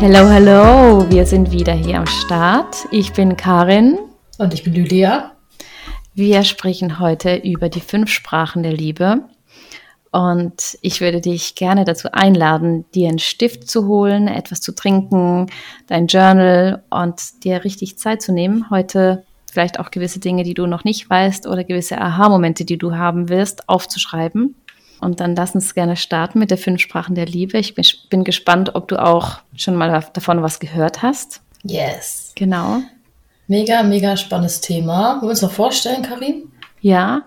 Hallo, hallo, wir sind wieder hier am Start. Ich bin Karin. Und ich bin Lydia. Wir sprechen heute über die fünf Sprachen der Liebe. Und ich würde dich gerne dazu einladen, dir einen Stift zu holen, etwas zu trinken, dein Journal und dir richtig Zeit zu nehmen, heute vielleicht auch gewisse Dinge, die du noch nicht weißt oder gewisse Aha-Momente, die du haben wirst, aufzuschreiben. Und dann lass uns gerne starten mit der fünf Sprachen der Liebe. Ich bin, gespannt, ob du auch schon mal davon was gehört hast. Yes. Genau. Mega, mega spannendes Thema. Wollen wir uns noch vorstellen, Karin? Ja,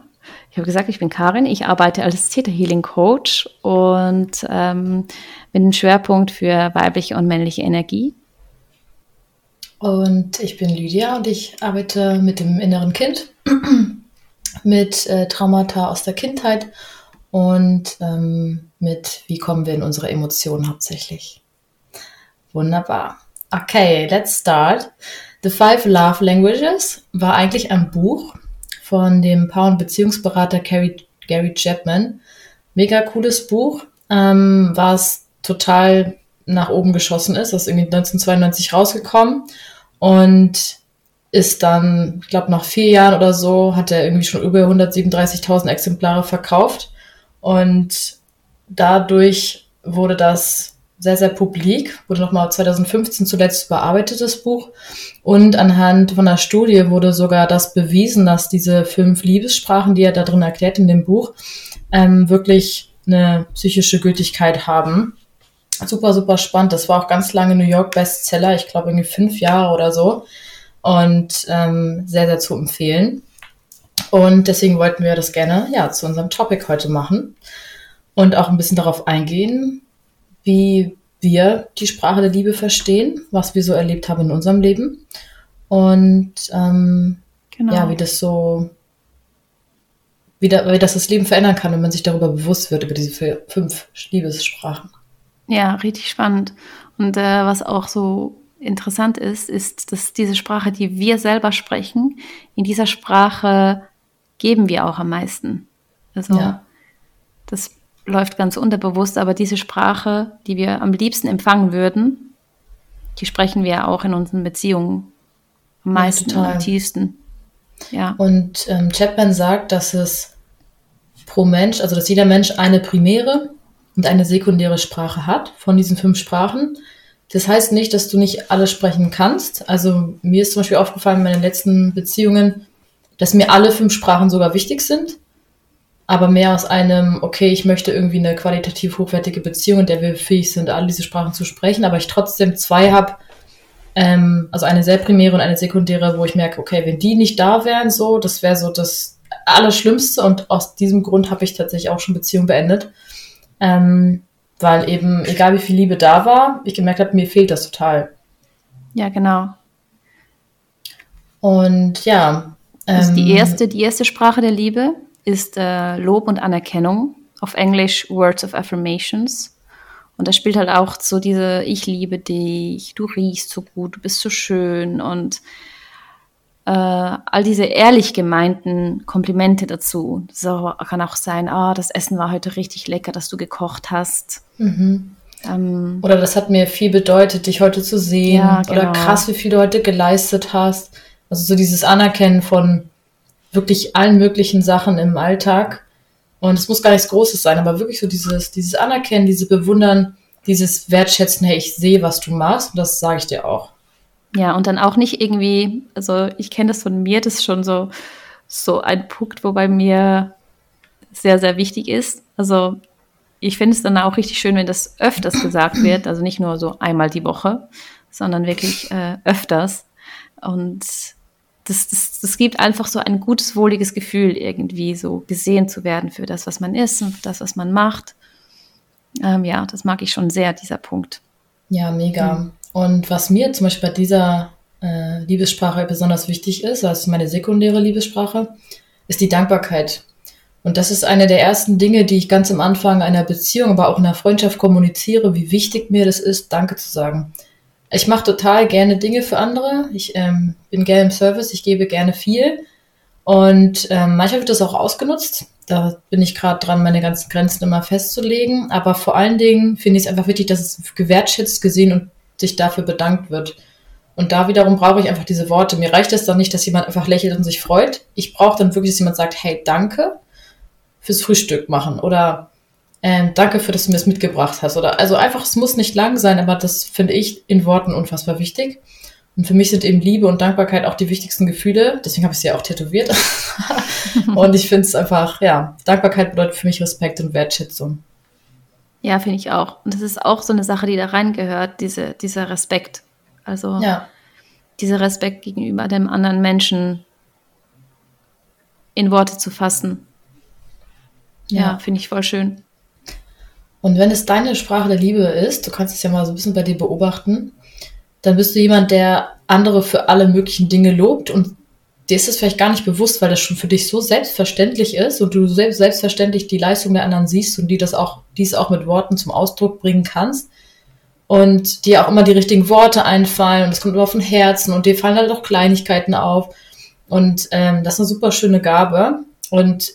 ich habe gesagt, ich bin Karin. Ich arbeite als Theta Healing Coach und ähm, mit einem Schwerpunkt für weibliche und männliche Energie. Und ich bin Lydia und ich arbeite mit dem inneren Kind, mit äh, Traumata aus der Kindheit und ähm, mit, wie kommen wir in unsere Emotionen hauptsächlich. Wunderbar. Okay, let's start. The Five Love Languages war eigentlich ein Buch von dem Paar- und Beziehungsberater Gary, Gary Chapman. Mega cooles Buch, ähm, was total nach oben geschossen ist. Das ist irgendwie 1992 rausgekommen und ist dann, ich glaube, nach vier Jahren oder so, hat er irgendwie schon über 137.000 Exemplare verkauft. Und dadurch wurde das sehr, sehr publik, wurde nochmal 2015 zuletzt überarbeitet, das Buch. Und anhand von einer Studie wurde sogar das bewiesen, dass diese fünf Liebessprachen, die er da drin erklärt in dem Buch, ähm, wirklich eine psychische Gültigkeit haben. Super, super spannend. Das war auch ganz lange New York Bestseller, ich glaube irgendwie fünf Jahre oder so. Und ähm, sehr, sehr zu empfehlen. Und deswegen wollten wir das gerne ja, zu unserem Topic heute machen und auch ein bisschen darauf eingehen, wie wir die Sprache der Liebe verstehen, was wir so erlebt haben in unserem Leben und ähm, genau. ja, wie das so, wie, da, wie das das Leben verändern kann, wenn man sich darüber bewusst wird, über diese fünf Liebessprachen. Ja, richtig spannend. Und äh, was auch so interessant ist, ist, dass diese Sprache, die wir selber sprechen, in dieser Sprache geben wir auch am meisten. Also ja. das läuft ganz unterbewusst, aber diese Sprache, die wir am liebsten empfangen würden, die sprechen wir auch in unseren Beziehungen am meisten ja, und am tiefsten. Ja. Und ähm, Chapman sagt, dass es pro Mensch, also dass jeder Mensch eine primäre und eine sekundäre Sprache hat von diesen fünf Sprachen. Das heißt nicht, dass du nicht alle sprechen kannst. Also mir ist zum Beispiel aufgefallen in meinen letzten Beziehungen, dass mir alle fünf Sprachen sogar wichtig sind, aber mehr aus einem, okay, ich möchte irgendwie eine qualitativ hochwertige Beziehung, in der wir fähig sind, alle diese Sprachen zu sprechen, aber ich trotzdem zwei habe, ähm, also eine sehr primäre und eine sekundäre, wo ich merke, okay, wenn die nicht da wären, so, das wäre so das Allerschlimmste und aus diesem Grund habe ich tatsächlich auch schon Beziehungen beendet. Ähm, weil eben, egal wie viel Liebe da war, ich gemerkt habe, mir fehlt das total. Ja, genau. Und ja, also die ähm, erste, die erste Sprache der Liebe ist äh, Lob und Anerkennung, auf Englisch Words of Affirmations. Und da spielt halt auch so diese Ich liebe dich, du riechst so gut, du bist so schön und äh, all diese ehrlich gemeinten Komplimente dazu. So kann auch sein, ah, oh, das Essen war heute richtig lecker, dass du gekocht hast. Mhm. Ähm, oder das hat mir viel bedeutet, dich heute zu sehen. Ja, genau. Oder krass, wie viel du heute geleistet hast. Also so dieses Anerkennen von wirklich allen möglichen Sachen im Alltag. Und es muss gar nichts Großes sein, aber wirklich so dieses, dieses Anerkennen, diese Bewundern, dieses Wertschätzen, hey, ich sehe, was du machst, und das sage ich dir auch. Ja, und dann auch nicht irgendwie, also ich kenne das von mir, das ist schon so, so ein Punkt, wo bei mir sehr, sehr wichtig ist. Also ich finde es dann auch richtig schön, wenn das öfters gesagt wird, also nicht nur so einmal die Woche, sondern wirklich äh, öfters. Und das, das, das gibt einfach so ein gutes, wohliges Gefühl, irgendwie so gesehen zu werden für das, was man ist und für das, was man macht. Ähm, ja, das mag ich schon sehr, dieser Punkt. Ja, mega. Mhm. Und was mir zum Beispiel bei dieser äh, Liebessprache besonders wichtig ist, also meine sekundäre Liebessprache, ist die Dankbarkeit. Und das ist eine der ersten Dinge, die ich ganz am Anfang einer Beziehung, aber auch in einer Freundschaft kommuniziere, wie wichtig mir das ist, Danke zu sagen ich mache total gerne Dinge für andere. Ich ähm, bin gerne im Service, ich gebe gerne viel. Und ähm, manchmal wird das auch ausgenutzt. Da bin ich gerade dran, meine ganzen Grenzen immer festzulegen. Aber vor allen Dingen finde ich es einfach wichtig, dass es gewertschätzt, gesehen und sich dafür bedankt wird. Und da wiederum brauche ich einfach diese Worte. Mir reicht es dann nicht, dass jemand einfach lächelt und sich freut. Ich brauche dann wirklich, dass jemand sagt, hey, danke fürs Frühstück machen oder ähm, danke für, dass du mir das mitgebracht hast. Oder also einfach, es muss nicht lang sein, aber das finde ich in Worten unfassbar wichtig. Und für mich sind eben Liebe und Dankbarkeit auch die wichtigsten Gefühle. Deswegen habe ich sie ja auch tätowiert. und ich finde es einfach, ja, Dankbarkeit bedeutet für mich Respekt und Wertschätzung. Ja, finde ich auch. Und das ist auch so eine Sache, die da reingehört, diese, dieser Respekt. Also ja. dieser Respekt gegenüber dem anderen Menschen in Worte zu fassen. Ja, ja finde ich voll schön. Und wenn es deine Sprache der Liebe ist, du kannst es ja mal so ein bisschen bei dir beobachten, dann bist du jemand, der andere für alle möglichen Dinge lobt und dir ist es vielleicht gar nicht bewusst, weil das schon für dich so selbstverständlich ist und du selbst, selbstverständlich die Leistung der anderen siehst und die das auch, dies auch mit Worten zum Ausdruck bringen kannst und dir auch immer die richtigen Worte einfallen und es kommt immer von Herzen und dir fallen halt auch Kleinigkeiten auf. Und ähm, das ist eine super schöne Gabe. Und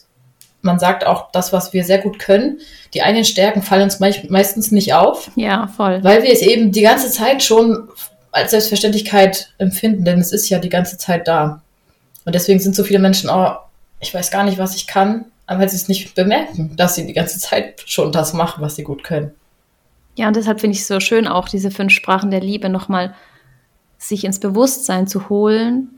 man sagt auch das, was wir sehr gut können. Die eigenen Stärken fallen uns meistens nicht auf. Ja, voll. Weil wir es eben die ganze Zeit schon als Selbstverständlichkeit empfinden, denn es ist ja die ganze Zeit da. Und deswegen sind so viele Menschen, oh, ich weiß gar nicht, was ich kann, aber weil sie es nicht bemerken, dass sie die ganze Zeit schon das machen, was sie gut können. Ja, und deshalb finde ich es so schön, auch diese fünf Sprachen der Liebe nochmal sich ins Bewusstsein zu holen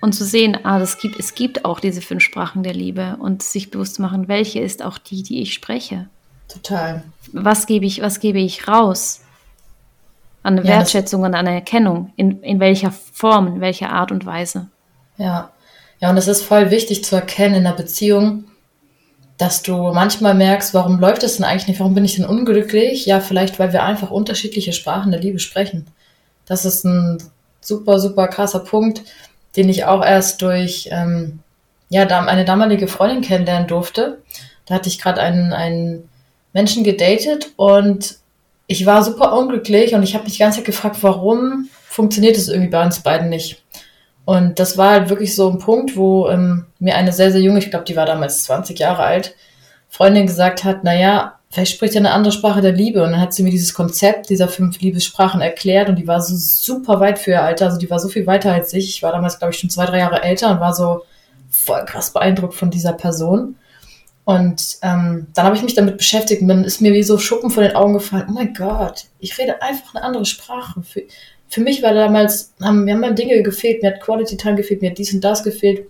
und zu sehen, ah, das gibt, es gibt auch diese fünf Sprachen der Liebe und sich bewusst zu machen, welche ist auch die, die ich spreche. Total. Was gebe ich, was gebe ich raus? An ja, Wertschätzung und an Erkennung. In, in welcher Form, in welcher Art und Weise. Ja. Ja, und es ist voll wichtig zu erkennen in einer Beziehung, dass du manchmal merkst, warum läuft das denn eigentlich nicht? Warum bin ich denn unglücklich? Ja, vielleicht, weil wir einfach unterschiedliche Sprachen der Liebe sprechen. Das ist ein super, super krasser Punkt, den ich auch erst durch ähm, ja, eine damalige Freundin kennenlernen durfte. Da hatte ich gerade einen, einen Menschen gedatet und ich war super unglücklich und ich habe mich die ganze Zeit gefragt, warum funktioniert es irgendwie bei uns beiden nicht. Und das war halt wirklich so ein Punkt, wo ähm, mir eine sehr, sehr junge, ich glaube, die war damals 20 Jahre alt, Freundin gesagt hat, naja, vielleicht spricht ja eine andere Sprache der Liebe. Und dann hat sie mir dieses Konzept dieser fünf Liebessprachen erklärt und die war so super weit für ihr Alter. Also die war so viel weiter als ich. Ich war damals, glaube ich, schon zwei, drei Jahre älter und war so voll krass beeindruckt von dieser Person. Und ähm, dann habe ich mich damit beschäftigt und dann ist mir wie so Schuppen von den Augen gefallen. Oh mein Gott, ich rede einfach eine andere Sprache. Für, für mich war damals, haben, mir haben Dinge gefehlt, mir hat Quality Time gefehlt, mir hat dies und das gefehlt.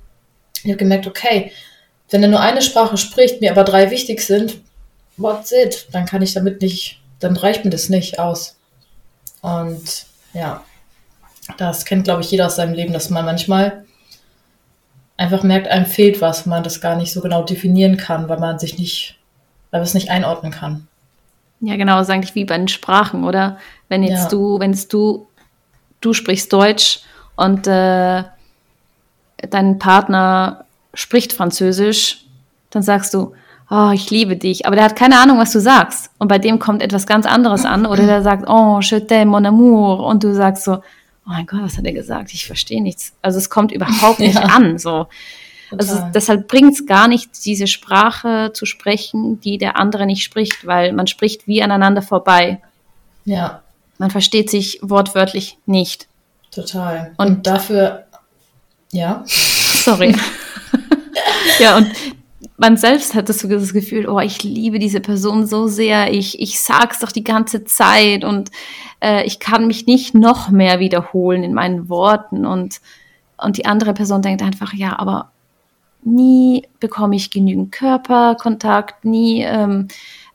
Ich habe gemerkt, okay, wenn er nur eine Sprache spricht, mir aber drei wichtig sind, what's it? Dann kann ich damit nicht, dann reicht mir das nicht aus. Und ja, das kennt, glaube ich, jeder aus seinem Leben, dass man manchmal einfach merkt, einem fehlt was, man das gar nicht so genau definieren kann, weil man sich nicht, weil man es nicht einordnen kann. Ja, genau, das ist eigentlich wie bei den Sprachen, oder? Wenn jetzt ja. du, wenn es du, du sprichst Deutsch und äh, dein Partner spricht Französisch, dann sagst du, oh, ich liebe dich, aber der hat keine Ahnung, was du sagst. Und bei dem kommt etwas ganz anderes an oder der sagt, oh, je t'aime, mon amour. Und du sagst so, oh mein Gott, was hat er gesagt? Ich verstehe nichts. Also es kommt überhaupt nicht ja. an, so. Also deshalb bringt es gar nicht, diese Sprache zu sprechen, die der andere nicht spricht, weil man spricht wie aneinander vorbei. Ja. Man versteht sich wortwörtlich nicht. Total. Und, Und dafür, ja. Sorry. ja, und man selbst hat das, das Gefühl, oh, ich liebe diese Person so sehr, ich, ich sag's doch die ganze Zeit und äh, ich kann mich nicht noch mehr wiederholen in meinen Worten und, und die andere Person denkt einfach, ja, aber nie bekomme ich genügend Körperkontakt, nie ähm,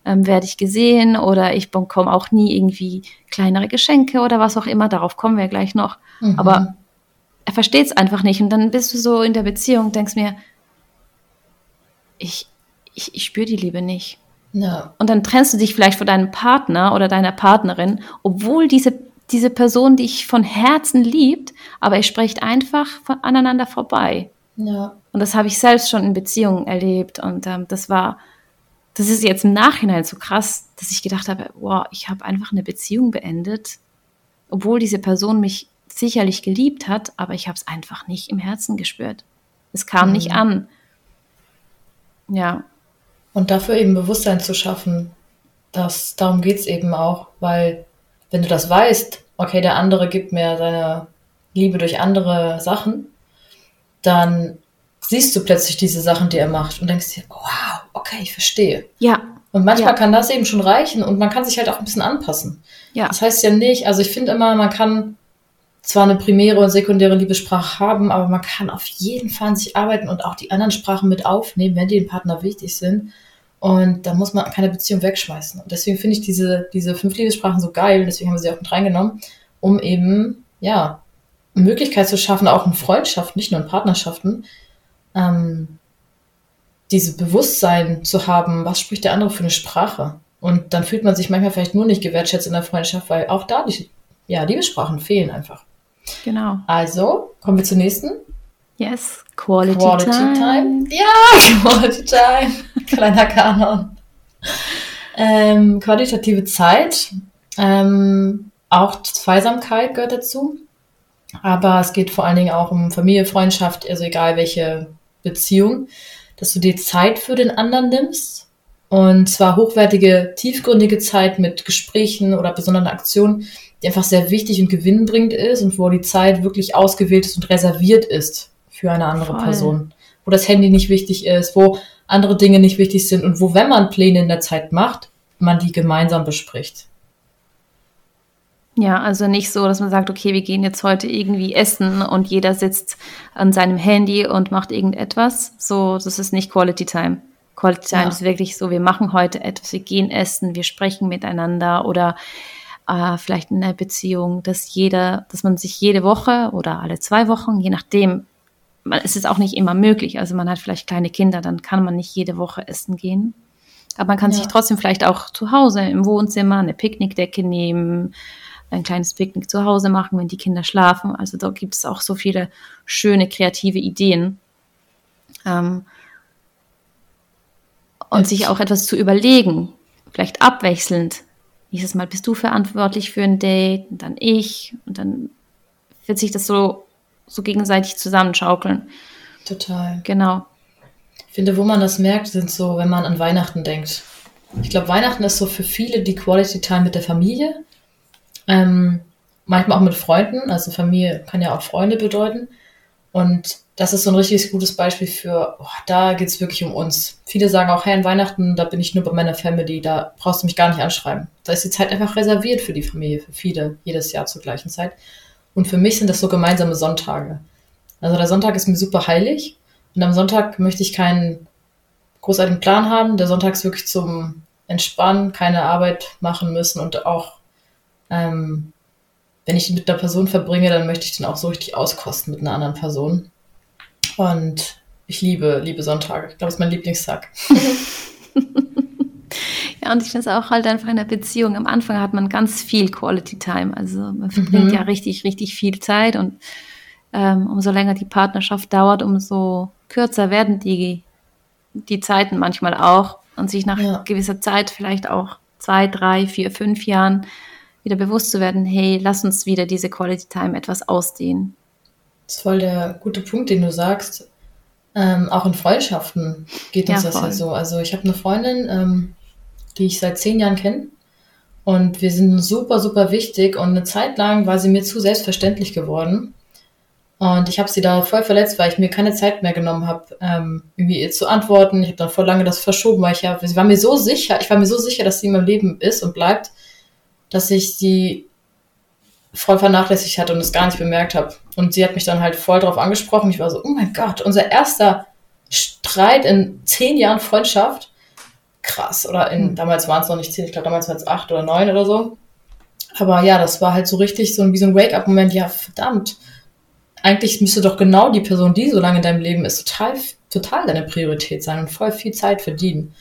ähm, werde ich gesehen oder ich bekomme auch nie irgendwie kleinere Geschenke oder was auch immer, darauf kommen wir gleich noch. Mhm. Aber er versteht es einfach nicht und dann bist du so in der Beziehung, denkst mir, ich, ich, ich spüre die Liebe nicht. Ja. Und dann trennst du dich vielleicht von deinem Partner oder deiner Partnerin, obwohl diese, diese Person dich von Herzen liebt, aber ihr sprecht einfach von aneinander vorbei. Ja. Und das habe ich selbst schon in Beziehungen erlebt. Und ähm, das war, das ist jetzt im Nachhinein so krass, dass ich gedacht habe, wow, ich habe einfach eine Beziehung beendet, obwohl diese Person mich sicherlich geliebt hat, aber ich habe es einfach nicht im Herzen gespürt. Es kam mhm. nicht an. Ja. Und dafür eben Bewusstsein zu schaffen, dass darum geht es eben auch, weil wenn du das weißt, okay, der andere gibt mir seine Liebe durch andere Sachen, dann siehst du plötzlich diese Sachen, die er macht und denkst dir, wow, okay, ich verstehe. Ja. Und manchmal Ja. kann das eben schon reichen und man kann sich halt auch ein bisschen anpassen. Ja. Das heißt ja nicht, also ich finde immer, man kann zwar eine primäre und sekundäre Liebessprache haben, aber man kann auf jeden Fall an sich arbeiten und auch die anderen Sprachen mit aufnehmen, wenn die dem Partner wichtig sind. Und da muss man keine Beziehung wegschmeißen. Und deswegen finde ich diese, diese fünf Liebessprachen so geil, deswegen haben wir sie auch mit reingenommen, um eben, ja, eine Möglichkeit zu schaffen, auch in Freundschaften, nicht nur in Partnerschaften, ähm, diese Bewusstsein zu haben, was spricht der andere für eine Sprache. Und dann fühlt man sich manchmal vielleicht nur nicht gewertschätzt in der Freundschaft, weil auch da die ja, Liebessprachen fehlen einfach. Genau. Also, kommen wir zur nächsten. Yes. Quality, Quality time. Time. Ja, Quality Time. Kleiner Kanon. Ähm, qualitative Zeit. Ähm, auch Zweisamkeit gehört dazu. Aber es geht vor allen Dingen auch um Familie, Freundschaft, also egal welche Beziehung, dass du dir Zeit für den anderen nimmst. Und zwar hochwertige, tiefgründige Zeit mit Gesprächen oder besonderen Aktionen, die einfach sehr wichtig und gewinnbringend ist und wo die Zeit wirklich ausgewählt ist und reserviert ist für eine andere Voll. Person. Wo das Handy nicht wichtig ist, wo andere Dinge nicht wichtig sind und wo, wenn man Pläne in der Zeit macht, man die gemeinsam bespricht. Ja, also nicht so, dass man sagt, okay, wir gehen jetzt heute irgendwie essen und jeder sitzt an seinem Handy und macht irgendetwas. So, das ist nicht Quality Time. Quality Time Ja. ist wirklich so, wir machen heute etwas, wir gehen essen, wir sprechen miteinander oder äh, vielleicht in einer Beziehung, dass jeder, dass man sich jede Woche oder alle zwei Wochen, je nachdem, man, es ist auch nicht immer möglich. Also man hat vielleicht kleine Kinder, dann kann man nicht jede Woche essen gehen. Aber man kann Ja. sich trotzdem vielleicht auch zu Hause im Wohnzimmer eine Picknickdecke nehmen, ein kleines Picknick zu Hause machen, wenn die Kinder schlafen. Also da gibt es auch so viele schöne kreative Ideen. Ähm, und sich auch etwas zu überlegen, vielleicht abwechselnd. Nächstes Mal bist du verantwortlich für ein Date, und dann ich, und dann wird sich das so, so gegenseitig zusammenschaukeln. Total. Genau. Ich finde, wo man das merkt, sind so, wenn man an Weihnachten denkt. Ich glaube, Weihnachten ist so für viele die Quality Time mit der Familie. Ähm, manchmal auch mit Freunden. Also Familie kann ja auch Freunde bedeuten. Und das ist so ein richtig gutes Beispiel für, oh, da geht es wirklich um uns. Viele sagen auch, hey, an Weihnachten, da bin ich nur bei meiner Family, da brauchst du mich gar nicht anschreiben. Da ist die Zeit einfach reserviert für die Familie, für viele, jedes Jahr zur gleichen Zeit. Und für mich sind das so gemeinsame Sonntage. Also der Sonntag ist mir super heilig. Und am Sonntag möchte ich keinen großartigen Plan haben. Der Sonntag ist wirklich zum Entspannen, keine Arbeit machen müssen und auch, ähm, wenn ich ihn mit einer Person verbringe, dann möchte ich den auch so richtig auskosten mit einer anderen Person. Und ich liebe, liebe Sonntage. Ich glaube, das ist mein Lieblingstag. Ja, und ich finde es auch halt einfach in der Beziehung. Am Anfang hat man ganz viel Quality Time. Also man verbringt Mhm. ja richtig, richtig viel Zeit und ähm, umso länger die Partnerschaft dauert, umso kürzer werden die, die Zeiten manchmal auch und sich nach Ja. gewisser Zeit vielleicht auch zwei, drei, vier, fünf Jahren wieder bewusst zu werden, hey, lass uns wieder diese Quality Time etwas ausdehnen. Das ist voll der gute Punkt, den du sagst. Ähm, auch in Freundschaften geht uns Ja, das ja so. Also ich habe eine Freundin, ähm, die ich seit zehn Jahren kenne. Und wir sind super, super wichtig. Und eine Zeit lang war sie mir zu selbstverständlich geworden. Und ich habe sie da voll verletzt, weil ich mir keine Zeit mehr genommen habe, ähm, irgendwie ihr zu antworten. Ich habe dann voll lange das verschoben, weil ich ja, sie war mir so sicher, ich war mir so sicher, dass sie in meinem Leben ist und bleibt, dass ich sie voll vernachlässigt hatte und es gar nicht bemerkt habe. Und sie hat mich dann halt voll drauf angesprochen. Ich war so, oh mein Gott, unser erster Streit in zehn Jahren Freundschaft. Krass. Oder in, Hm. damals waren es noch nicht zehn, ich glaube damals waren es acht oder neun oder so. Aber ja, das war halt so richtig so ein, wie so ein Wake-up-Moment. Ja, verdammt. Eigentlich müsste doch genau die Person, die so lange in deinem Leben ist, total, total deine Priorität sein und voll viel Zeit verdienen.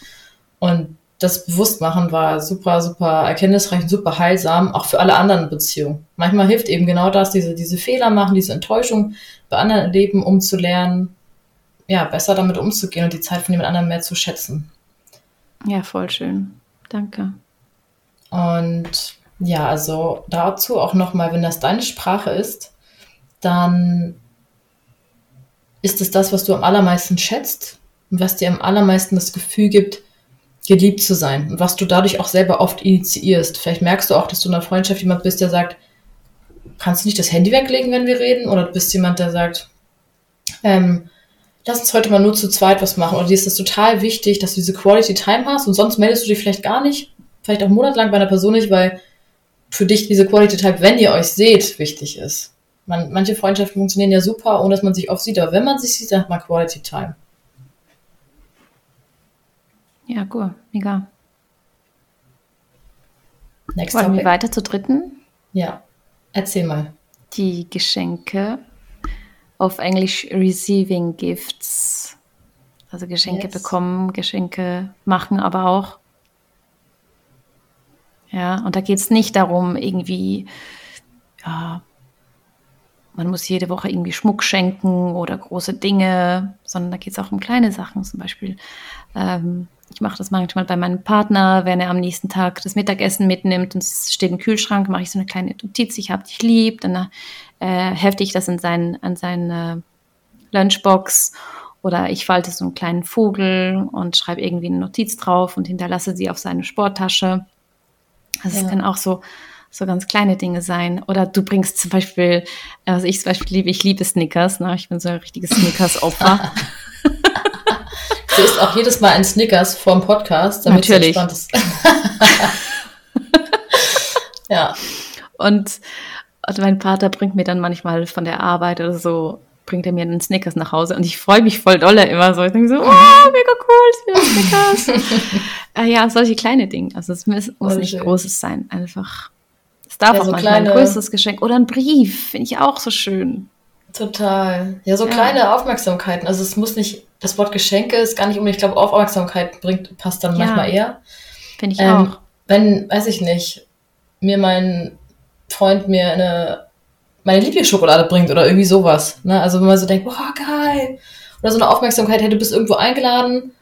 Und das Bewusstmachen war super, super erkenntnisreich und super heilsam, auch für alle anderen Beziehungen. Manchmal hilft eben genau das, diese, diese Fehler machen, diese Enttäuschung bei anderen erleben, um zu lernen, ja, besser damit umzugehen und die Zeit von jemand anderem mehr zu schätzen. Ja, voll schön. Danke. Und ja, also dazu auch nochmal, wenn das deine Sprache ist, dann ist es das, was du am allermeisten schätzt und was dir am allermeisten das Gefühl gibt, geliebt zu sein und was du dadurch auch selber oft initiierst. Vielleicht merkst du auch, dass du in einer Freundschaft jemand bist, der sagt, kannst du nicht das Handy weglegen, wenn wir reden? Oder du bist jemand, der sagt, ähm, lass uns heute mal nur zu zweit was machen. Oder dir ist es total wichtig, dass du diese Quality Time hast und sonst meldest du dich vielleicht gar nicht, vielleicht auch monatelang bei einer Person nicht, weil für dich diese Quality Time, wenn ihr euch seht, wichtig ist. Man, manche Freundschaften funktionieren ja super, ohne dass man sich oft sieht, aber wenn man sich sieht, dann hat man Quality Time. Ja, cool, mega. Next Wollen wir topic. weiter zur dritten? Ja, erzähl mal. Die Geschenke. Auf Englisch Receiving Gifts. Also Geschenke Yes. bekommen, Geschenke machen, aber auch. Ja, und da geht es nicht darum, irgendwie, ja, man muss jede Woche irgendwie Schmuck schenken oder große Dinge, sondern da geht es auch um kleine Sachen. Zum Beispiel, ähm, ich mache das manchmal bei meinem Partner, wenn er am nächsten Tag das Mittagessen mitnimmt und es steht im Kühlschrank, mache ich so eine kleine Notiz, ich habe dich lieb, dann äh, hefte ich das in seinen, an seine Lunchbox oder ich falte so einen kleinen Vogel und schreibe irgendwie eine Notiz drauf und hinterlasse sie auf seine Sporttasche. Also es Ja. kann auch so, so ganz kleine Dinge sein. Oder du bringst zum Beispiel, was ich zum Beispiel liebe, ich liebe Snickers, ne? ich bin so ein richtiges Snickers-Opfer. Du isst auch jedes Mal ein Snickers vorm Podcast, damit Natürlich. es entspannt ja, Und, und mein Vater bringt mir dann manchmal von der Arbeit oder so, bringt er mir einen Snickers nach Hause und ich freue mich voll dolle immer so. Ich denke so, oh, mega cool, Snickers. äh, ja, solche kleine Dinge. Also es muss, muss nicht schön. Großes sein, einfach. Es darf Ja, auch so manchmal ein kleine- größeres Geschenk oder ein Brief, finde ich auch so schön. total. Ja, so Ja. kleine Aufmerksamkeiten. Also es muss nicht, das Wort Geschenke ist gar nicht unbedingt, ich glaube, Aufmerksamkeit bringt, passt dann Ja. manchmal eher. Finde ich Ähm, auch. Wenn, weiß ich nicht, mir mein Freund mir eine, meine Lieblingsschokolade bringt oder irgendwie sowas. Ne? Also wenn man so denkt, boah, geil. Oder so eine Aufmerksamkeit, hey, du bist irgendwo eingeladen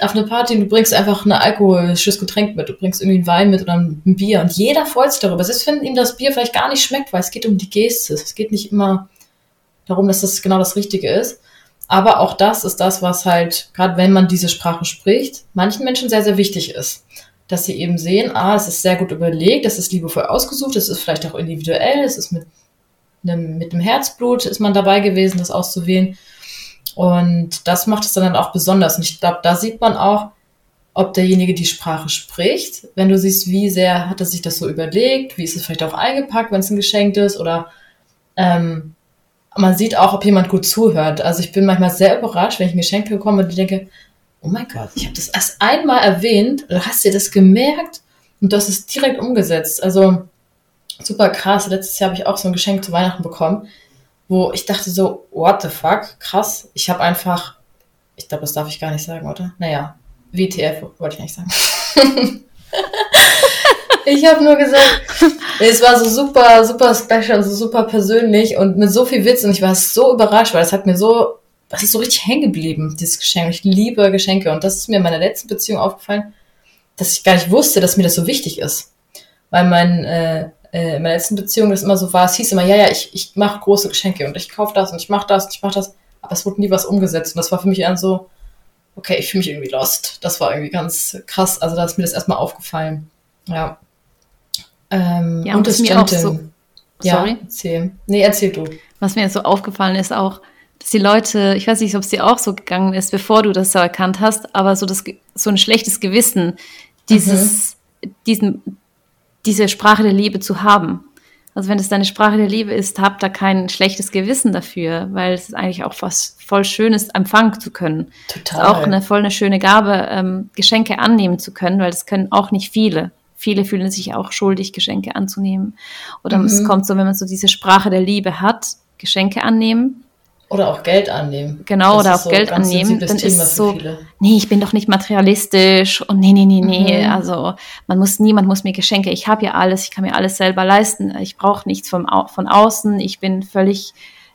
auf eine Party und du bringst einfach ein alkoholisches Getränk mit. Du bringst irgendwie einen Wein mit oder ein Bier und jeder freut sich darüber. Selbst wenn ihm das Bier vielleicht gar nicht schmeckt, weil es geht um die Geste. Es geht nicht immer darum, dass das genau das Richtige ist. Aber auch das ist das, was halt, gerade wenn man diese Sprache spricht, manchen Menschen sehr, sehr wichtig ist. Dass sie eben sehen, ah, es ist sehr gut überlegt, es ist liebevoll ausgesucht, es ist vielleicht auch individuell, es ist mit einem, mit dem Herzblut ist man dabei gewesen, das auszuwählen. Und das macht es dann auch besonders. Und ich glaube, da sieht man auch, ob derjenige die Sprache spricht. Wenn du siehst, wie sehr hat er sich das so überlegt, wie ist es vielleicht auch eingepackt, wenn es ein Geschenk ist oder ähm, man sieht auch, ob jemand gut zuhört. Also ich bin manchmal sehr überrascht, wenn ich ein Geschenk bekomme und ich denke, oh mein Gott, ich habe das erst einmal erwähnt, du hast dir das gemerkt und du hast es direkt umgesetzt. Also super krass. Letztes Jahr habe ich auch so ein Geschenk zu Weihnachten bekommen, wo ich dachte so, what the fuck, krass. Ich habe einfach, ich glaube, das darf ich gar nicht sagen, oder? Naja, WTF wollte ich nicht sagen. ich habe nur gesagt, es war so super, super special, so super persönlich und mit so viel Witz und ich war so überrascht, weil es hat mir so, das ist so richtig hängen geblieben, dieses Geschenk. Ich liebe Geschenke und das ist mir in meiner letzten Beziehung aufgefallen, dass ich gar nicht wusste, dass mir das so wichtig ist. Weil mein, äh, äh, in meiner letzten Beziehung das immer so war, es hieß immer, ja, ja, ich, ich mache große Geschenke und ich kaufe das und ich mache das und ich mache das, aber es wurde nie was umgesetzt und das war für mich dann so, okay, ich fühle mich irgendwie lost. Das war irgendwie ganz krass. Also da ist mir das erstmal aufgefallen. Ja. Ähm, Ja, und was mir auch so- ja, Sorry? erzähl. Nee, erzähl du. Was mir so aufgefallen ist auch, dass die Leute, ich weiß nicht, ob es dir auch so gegangen ist, bevor du das so erkannt hast, aber so das, so ein schlechtes Gewissen, dieses, diesen, diese Sprache der Liebe zu haben. Also wenn es deine Sprache der Liebe ist, hab da kein schlechtes Gewissen dafür, weil es eigentlich auch was voll Schönes empfangen zu können. Total. auch eine voll eine schöne Gabe, ähm, Geschenke annehmen zu können, weil das können auch nicht viele. Viele fühlen sich auch schuldig, Geschenke anzunehmen. Oder Mhm. es kommt so, wenn man so diese Sprache der Liebe hat, Geschenke annehmen, Oder auch Geld annehmen. Genau, Das oder auch so Geld annehmen, dann Thema ist so, viele. nee, ich bin doch nicht materialistisch und nee, nee, nee, nee, Mhm. also man muss, niemand muss mir Geschenke, ich habe ja alles, ich kann mir alles selber leisten, ich brauche nichts vom, von außen, ich bin völlig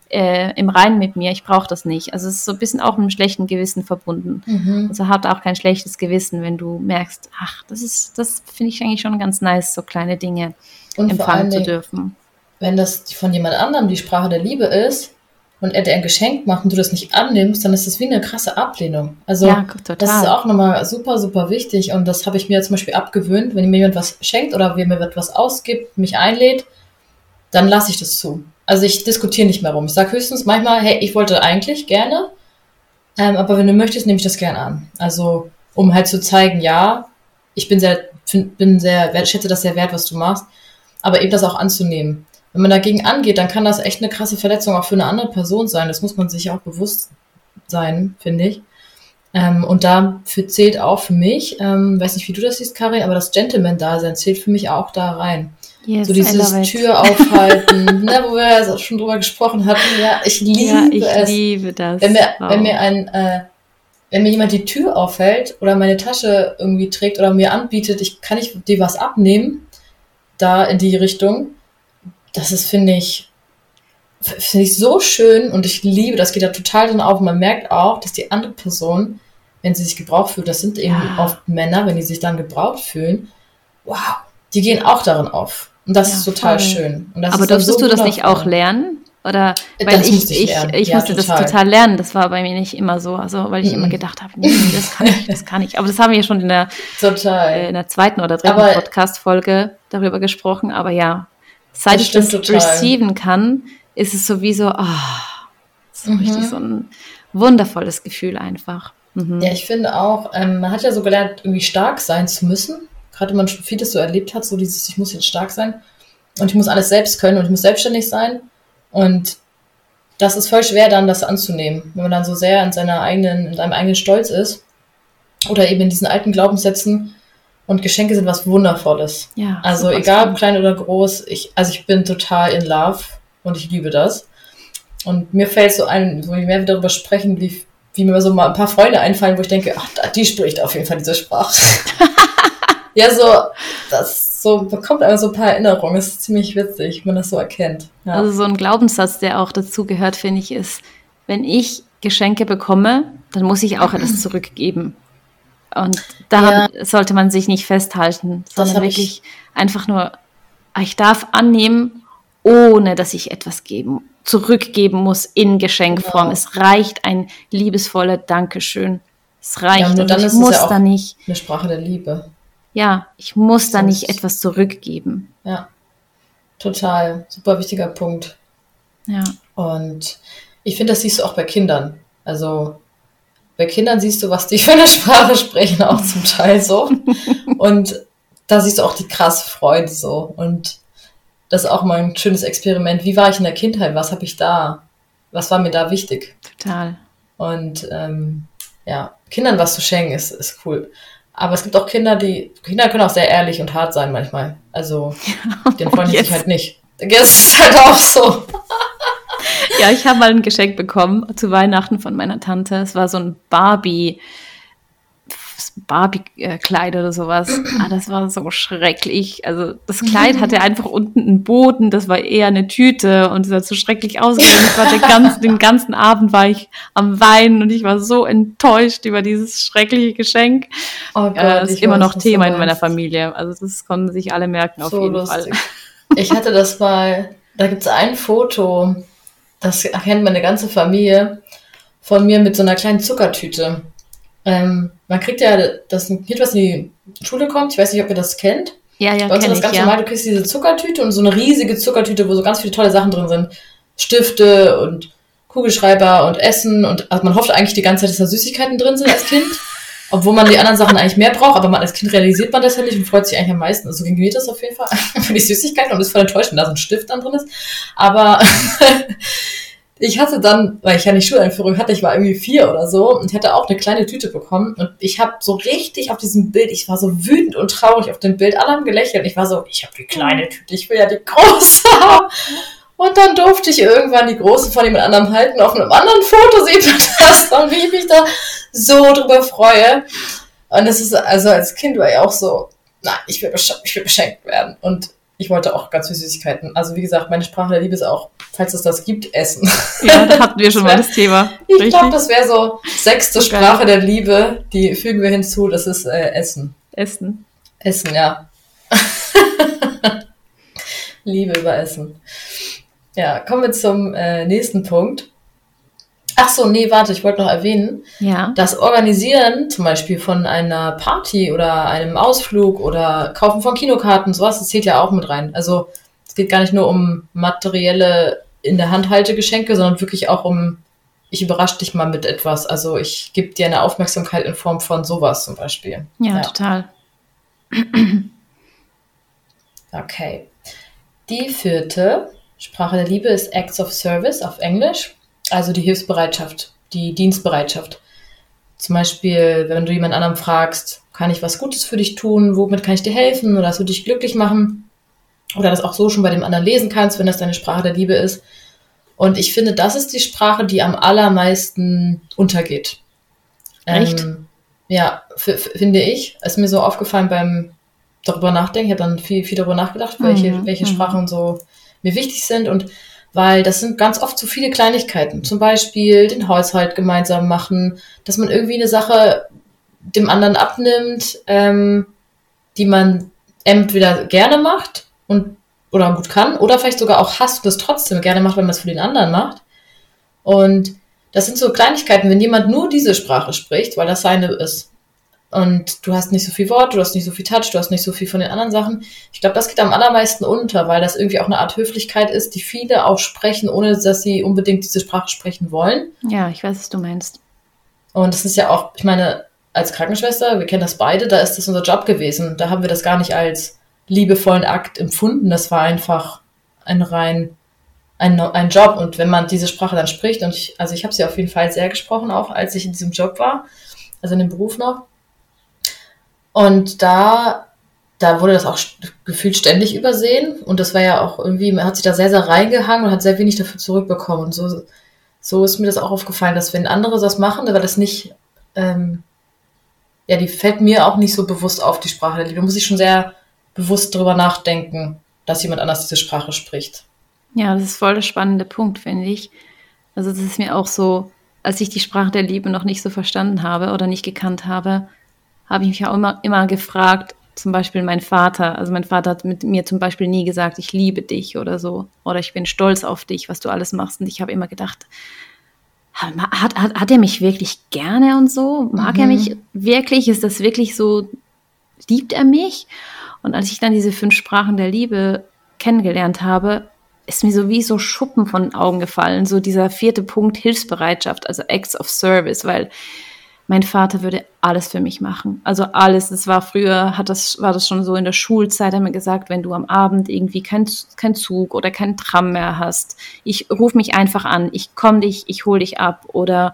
äh, im Reinen mit mir, ich brauche das nicht. Also es ist so ein bisschen auch mit einem schlechten Gewissen verbunden. Mhm. Also habt auch kein schlechtes Gewissen, wenn du merkst, ach, das ist, das finde ich eigentlich schon ganz nice, so kleine Dinge Und empfangen zu dürfen. wenn das von jemand anderem die Sprache der Liebe ist, und er dir ein Geschenk macht und du das nicht annimmst, dann ist das wie eine krasse Ablehnung. Also Ja, das ist auch nochmal super, super wichtig und das habe ich mir zum Beispiel abgewöhnt, wenn mir jemand was schenkt oder wenn mir etwas ausgibt, mich einlädt, dann lasse ich das zu. Also ich diskutiere nicht mehr rum. Ich sage höchstens manchmal, hey, ich wollte eigentlich gerne, ähm, aber wenn du möchtest, nehme ich das gerne an. Also um halt zu zeigen, ja, ich bin sehr, find, bin sehr, schätze das sehr wert, was du machst, aber eben das auch anzunehmen. Wenn man dagegen angeht, dann kann das echt eine krasse Verletzung auch für eine andere Person sein. Das muss man sich auch bewusst sein, finde ich. Ähm, und dafür zählt auch für mich, ähm, weiß nicht, wie du das siehst, Karin, aber das Gentleman-Dasein zählt für mich auch da rein. Yes, so dieses. Tür aufhalten, ne, wo wir ja schon drüber gesprochen hatten. Ja, ich liebe Ja, ich es. liebe das. Wenn mir, Wow. wenn mir ein, äh, wenn mir jemand die Tür aufhält oder meine Tasche irgendwie trägt oder mir anbietet, ich kann ich dir was abnehmen, da in die Richtung, das ist, finde ich, finde ich so schön und ich liebe, das geht da total drin auf. Man merkt auch, dass die andere Person, wenn sie sich gebraucht fühlt, das sind eben Ja. oft Männer, wenn die sich dann gebraucht fühlen, wow, die gehen auch darin auf. Und das Ja, ist total voll. schön. Das Aber durftest so du das nicht auch lernen? Oder Das weil ich, musste ich ich, lernen. ich Ja, musste das total. total lernen. Das war bei mir nicht immer so. Also weil ich Mhm. immer gedacht habe, nee, das kann ich, das kann ich. Aber das haben wir ja schon in der, Total. äh, in der zweiten oder dritten Podcast-Folge darüber gesprochen. Aber ja, seit Das ich das total. receiven kann, ist es sowieso, ah, so Mhm. richtig so ein wundervolles Gefühl einfach. Mhm. Ja, ich finde auch, ähm, man hat ja so gelernt, irgendwie stark sein zu müssen. Gerade wenn man schon vieles so erlebt hat, so dieses, ich muss jetzt stark sein und ich muss alles selbst können und ich muss selbstständig sein. Und das ist voll schwer dann, das anzunehmen, wenn man dann so sehr in seiner eigenen, in seinem eigenen Stolz ist. Oder eben in diesen alten Glaubenssätzen. Und Geschenke sind was Wundervolles. Ja, Also egal ob klein oder groß, ich, also ich bin total in love und ich liebe das. Und mir fällt so ein, so je mehr wir darüber sprechen, wie, wie mir so mal ein paar Freunde einfallen, wo ich denke, ach, die spricht auf jeden Fall diese Sprache. ja, so, das so bekommt einfach so ein paar Erinnerungen. Es ist ziemlich witzig, wenn man das so erkennt. Ja. Also so ein Glaubenssatz, der auch dazu gehört, finde ich, ist, wenn ich Geschenke bekomme, dann muss ich auch etwas zurückgeben. Und daran sollte man sich nicht festhalten, sondern hab ich- wirklich einfach nur, ich darf annehmen, ohne dass ich etwas geben, zurückgeben muss in Geschenkform. Genau. Es reicht ein liebevoller Dankeschön. Es reicht. Ja, nur und ich muss ja da nicht, Eine Sprache der Liebe. ja, ich muss da nicht Sonst- etwas zurückgeben. Ja. Total. Super wichtiger Punkt. Ja. Und ich finde, das siehst du auch bei Kindern. Also bei Kindern siehst du, was die für eine Sprache sprechen, auch zum Teil so. Und da siehst du auch die krasse Freude so. Und das ist auch mal ein schönes Experiment. Wie war ich in der Kindheit? Was habe ich da? Was war mir da wichtig? Total. Und ähm, ja, Kindern was zu schenken ist, ist cool. Aber es gibt auch Kinder, die, Kinder können auch sehr ehrlich und hart sein manchmal. Also, den freuen die sich halt nicht. Das ist halt auch so. Ja, ich habe mal ein Geschenk bekommen zu Weihnachten von meiner Tante. Es war so ein Barbie, Barbie-Kleid oder sowas. Ah, das war so schrecklich. Also das Kleid hatte einfach unten einen Boden, das war eher eine Tüte und es hat so schrecklich ausgesehen. Ich war den ganzen, den ganzen Abend war ich am Weinen und ich war so enttäuscht über dieses schreckliche Geschenk. Oh Gott, Äh, das ist immer noch Thema in meiner. Familie. Also das konnten sich alle merken auf so jeden lustig. Fall. Ich hatte das mal, da gibt es ein Foto, das erkennt meine ganze Familie von mir mit so einer kleinen Zuckertüte. Ähm, man kriegt ja das Kind, was in die Schule kommt, ich weiß nicht, ob ihr das kennt. Ja, ja, Bei uns ist das ich, ganz ja. normal, du kriegst diese Zuckertüte und so eine riesige Zuckertüte, wo so ganz viele tolle Sachen drin sind. Stifte und Kugelschreiber und Essen und also man hofft eigentlich die ganze Zeit, dass da Süßigkeiten drin sind als Kind. Obwohl man die anderen Sachen eigentlich mehr braucht, aber man als Kind realisiert man das ja nicht und freut sich eigentlich am meisten. Also so ging mir das auf jeden Fall für die Süßigkeiten und ist voll enttäuscht, wenn da so ein Stift dann drin ist. Aber ich hatte dann, weil ich ja nicht Schuleinführung hatte, ich war irgendwie vier oder so und ich hatte auch eine kleine Tüte bekommen und ich habe so richtig auf diesem Bild, ich war so wütend und traurig auf dem Bild, alle haben gelächelt. Ich war so, ich habe die kleine Tüte, ich will ja die große haben. Und dann durfte ich irgendwann die große von jemand anderem halten. Auf einem anderen Foto sieht man das und wie ich mich da so drüber freue. Und es ist, also als Kind war ich auch so, nein, ich will, besch ich will beschenkt werden. Und ich wollte auch ganz viele Süßigkeiten. Also wie gesagt, meine Sprache der Liebe ist auch, falls es das gibt, Essen. Ja, da hatten wir schon mal das Thema. Ich Richtig? glaube, das wäre so sechste. Sprache der Liebe. Die fügen wir hinzu, das ist äh, Essen. Essen. Essen, ja. Liebe über Essen. Ja, kommen wir zum äh, nächsten Punkt. Ach so, nee, warte, ich wollte noch erwähnen, Ja. das Organisieren zum Beispiel von einer Party oder einem Ausflug oder Kaufen von Kinokarten, sowas, das zählt ja auch mit rein. Also es geht gar nicht nur um materielle in der Hand halte Geschenke, sondern wirklich auch um, ich überrasche dich mal mit etwas. Also ich gebe dir eine Aufmerksamkeit in Form von sowas zum Beispiel. Ja, total. Okay. Die vierte Sprache der Liebe ist Acts of Service auf Englisch, also die Hilfsbereitschaft, die Dienstbereitschaft. Zum Beispiel, wenn du jemand anderem fragst, kann ich was Gutes für dich tun, womit kann ich dir helfen oder das würde dich glücklich machen oder das auch so schon bei dem anderen lesen kannst, wenn das deine Sprache der Liebe ist. Und ich finde, das ist die Sprache, die am allermeisten untergeht. Echt? Ähm, ja, finde ich. Ist mir so aufgefallen beim darüber nachdenken. Ich habe dann viel, viel darüber nachgedacht, welche, Mhm, welche mhm. Sprachen so mir wichtig sind und weil das sind ganz oft so viele Kleinigkeiten. Zum Beispiel den Haushalt gemeinsam machen, dass man irgendwie eine Sache dem anderen abnimmt, ähm, die man entweder gerne macht und oder gut kann oder vielleicht sogar auch hasst und das trotzdem gerne macht, wenn man es für den anderen macht. Und das sind so Kleinigkeiten, wenn jemand nur diese Sprache spricht, weil das seine ist. Und du hast nicht so viel Wort, du hast nicht so viel Touch, du hast nicht so viel von den anderen Sachen. Ich glaube, das geht am allermeisten unter, weil das irgendwie auch eine Art Höflichkeit ist, die viele auch sprechen, ohne dass sie unbedingt diese Sprache sprechen wollen. Ja, ich weiß, was du meinst. Und das ist ja auch, ich meine, als Krankenschwester, wir kennen das beide, da ist das unser Job gewesen. Da haben wir das gar nicht als liebevollen Akt empfunden. Das war einfach ein rein ein, ein Job. Und wenn man diese Sprache dann spricht, und ich, also ich habe sie auf jeden Fall sehr gesprochen, auch als ich in diesem Job war, also in dem Beruf noch. Und da, da wurde das auch gefühlt ständig übersehen. Und das war ja auch irgendwie, man hat sich da sehr, sehr reingehangen und hat sehr wenig dafür zurückbekommen. Und so, so ist mir das auch aufgefallen, dass wenn andere das machen, dann war das nicht, ähm, ja, die fällt mir auch nicht so bewusst auf, die Sprache der Liebe. Da muss ich schon sehr bewusst drüber nachdenken, dass jemand anders diese Sprache spricht. Ja, das ist voll der spannende Punkt, finde ich. Also das ist mir auch so, als ich die Sprache der Liebe noch nicht so verstanden habe oder nicht gekannt habe, habe ich mich auch immer, immer gefragt, zum Beispiel mein Vater, also mein Vater hat mit mir zum Beispiel nie gesagt, ich liebe dich oder so, oder ich bin stolz auf dich, was du alles machst. Und ich habe immer gedacht, hat, hat, hat er mich wirklich gerne und so? Mag er Mhm. mich wirklich? Ist das wirklich so, liebt er mich? Und als ich dann diese fünf Sprachen der Liebe kennengelernt habe, ist mir so wie so Schuppen von den Augen gefallen. So dieser vierte Punkt Hilfsbereitschaft, also Acts of Service, weil mein Vater würde alles für mich machen. Also alles. Es war früher, hat das, war das schon so in der Schulzeit, hat er mir gesagt, wenn du am Abend irgendwie kein, kein Zug oder kein Tram mehr hast, ich ruf mich einfach an, ich komme dich, ich hol dich ab. Oder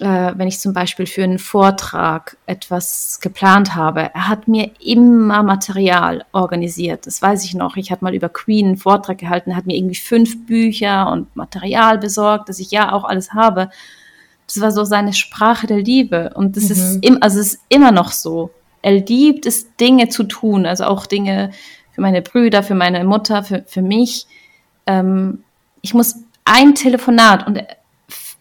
äh, wenn ich zum Beispiel für einen Vortrag etwas geplant habe, er hat mir immer Material organisiert. Das weiß ich noch. Ich hatte mal über Queen einen Vortrag gehalten, hat mir irgendwie fünf Bücher und Material besorgt, dass ich ja auch alles habe. Das war so seine Sprache der Liebe. Und das Mhm. ist, im, also es ist immer noch so. Er liebt es, Dinge zu tun, also auch Dinge für meine Brüder, für meine Mutter, für, für mich. Ähm, ich muss ein Telefonat und er-